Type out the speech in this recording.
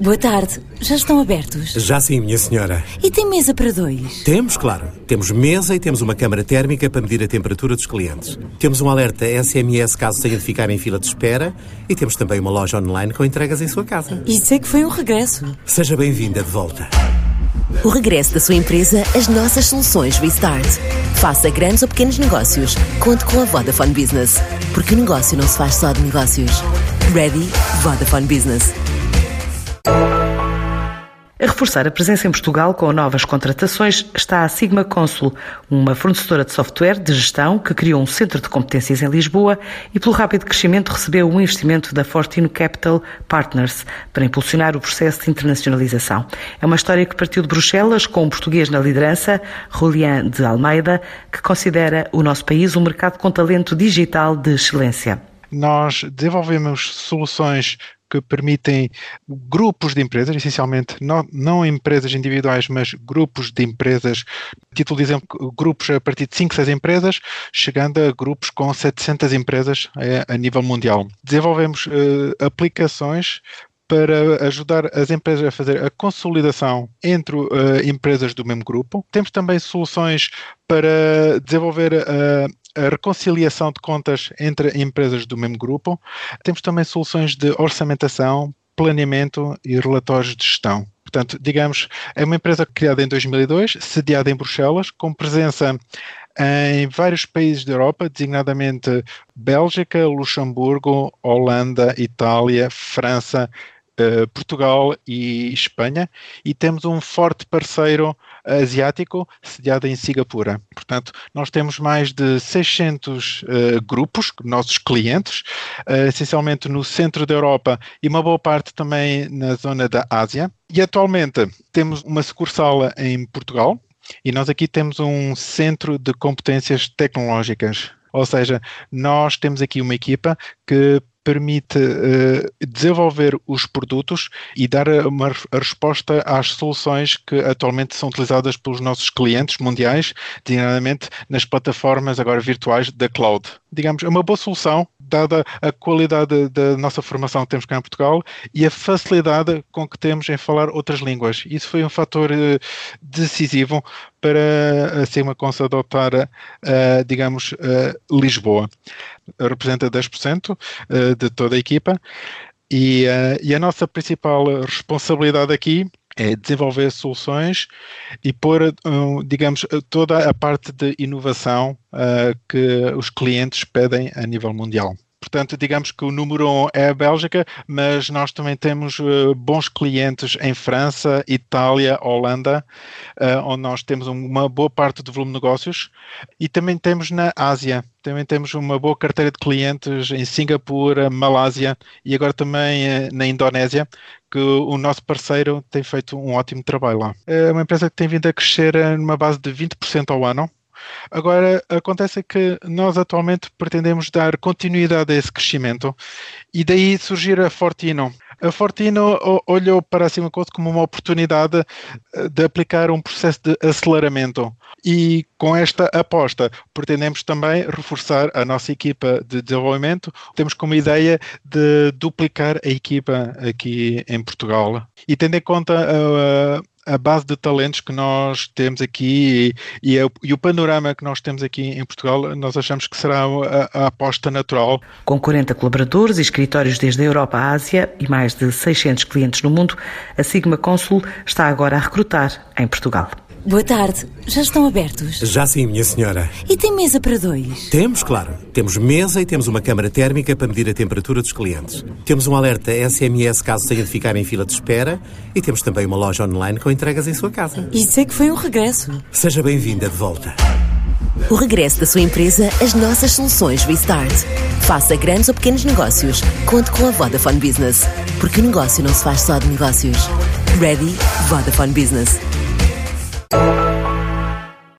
Boa tarde. Já estão abertos? Já sim, minha senhora. E tem mesa para dois? Temos, claro. Temos mesa e temos uma câmara térmica para medir a temperatura dos clientes. Temos um alerta SMS caso tenha de ficar em fila de espera e temos também uma loja online com entregas em sua casa. Isso é que foi um regresso. Seja bem-vinda de volta. O regresso da sua empresa às nossas soluções Restart. Faça grandes ou pequenos negócios. Conte com a Vodafone Business. Porque o negócio não se faz só de negócios. Ready? Vodafone Business. A reforçar a presença em Portugal com novas contratações está a Sigma Consul, uma fornecedora de software de gestão que criou um centro de competências em Lisboa e, pelo rápido crescimento, recebeu um investimento da Fortino Capital Partners para impulsionar o processo de internacionalização. É uma história que partiu de Bruxelas com um português na liderança, Julián de Almeida, que considera o nosso país um mercado com talento digital de excelência. Nós desenvolvemos soluções que permitem grupos de empresas, essencialmente não, não empresas individuais, mas grupos de empresas, título de exemplo, grupos a partir de 5, 6 empresas, chegando a grupos com 700 empresas a, é, a nível mundial. Desenvolvemos uh, aplicações para ajudar as empresas a fazer a consolidação entre uh, empresas do mesmo grupo. Temos também soluções para desenvolver uh, a reconciliação de contas entre empresas do mesmo grupo. Temos também soluções de orçamentação, planeamento e relatórios de gestão. Portanto, digamos, é uma empresa criada em 2002, sediada em Bruxelas, com presença em vários países da Europa, designadamente Bélgica, Luxemburgo, Holanda, Itália, França, eh, Portugal e Espanha, e temos um forte parceiro asiático sediado em Singapura. Portanto, nós temos mais de 600 uh, eh, grupos, nossos clientes, uh, essencialmente no centro da Europa e uma boa parte também na zona da Ásia. E atualmente temos uma sucursal em Portugal, e nós aqui temos um centro de competências tecnológicas. Ou seja, nós temos aqui uma equipa que permite uh, desenvolver os produtos e dar uma resposta às soluções que atualmente são utilizadas pelos nossos clientes mundiais, designadamente nas plataformas agora virtuais da cloud. Digamos, é uma boa solução, dada a qualidade da nossa formação que temos cá em Portugal e a facilidade com que temos em falar outras línguas. Isso foi um fator uh, decisivo para a Sigma Cons adotar, uh, digamos, uh, Lisboa. Representa 10% uh, de toda a equipa e, e a nossa principal responsabilidade aqui é desenvolver soluções e pôr, digamos, toda a parte de inovação uh, que os clientes pedem a nível mundial. Portanto, digamos que o número um é a Bélgica, mas nós também temos uh, bons clientes em França, Itália, Holanda, uh, onde nós temos uma boa parte do volume de negócios, e também temos na Ásia. Também temos uma boa carteira de clientes em Singapura, Malásia e agora também uh, na Indonésia, que o nosso parceiro tem feito um ótimo trabalho lá. É uma empresa que tem vindo a crescer numa base de 20% ao ano Agora, acontece que nós atualmente pretendemos dar continuidade a esse crescimento e daí surgir a Fortino. A Fortino olhou para a Simacote como uma oportunidade eh, de aplicar um processo de aceleramento. E com esta aposta, pretendemos também reforçar a nossa equipa de desenvolvimento. Temos como ideia de duplicar a equipa aqui em Portugal. E tendo em conta a, a base de talentos que nós temos aqui e, e, e, o panorama que nós temos aqui em Portugal, nós achamos que será a, a, aposta natural. Com 40 colaboradores e escritórios desde a Europa à Ásia e mais de 600 clientes no mundo, a Sigma Consul está agora a recrutar em Portugal. Boa tarde. Já estão abertos? Já sim, minha senhora. E tem mesa para dois? Temos, claro. Temos mesa e temos uma câmara térmica para medir a temperatura dos clientes. Temos um alerta SMS caso tenha de ficar em fila de espera e temos também uma loja online com entregas em sua casa. Isso é que foi um regresso. Seja bem-vinda de volta. O regresso da sua empresa às nossas soluções Restart. Faça grandes ou pequenos negócios. Conte com a Vodafone Business. Porque o negócio não se faz só de negócios. Ready? Vodafone Business.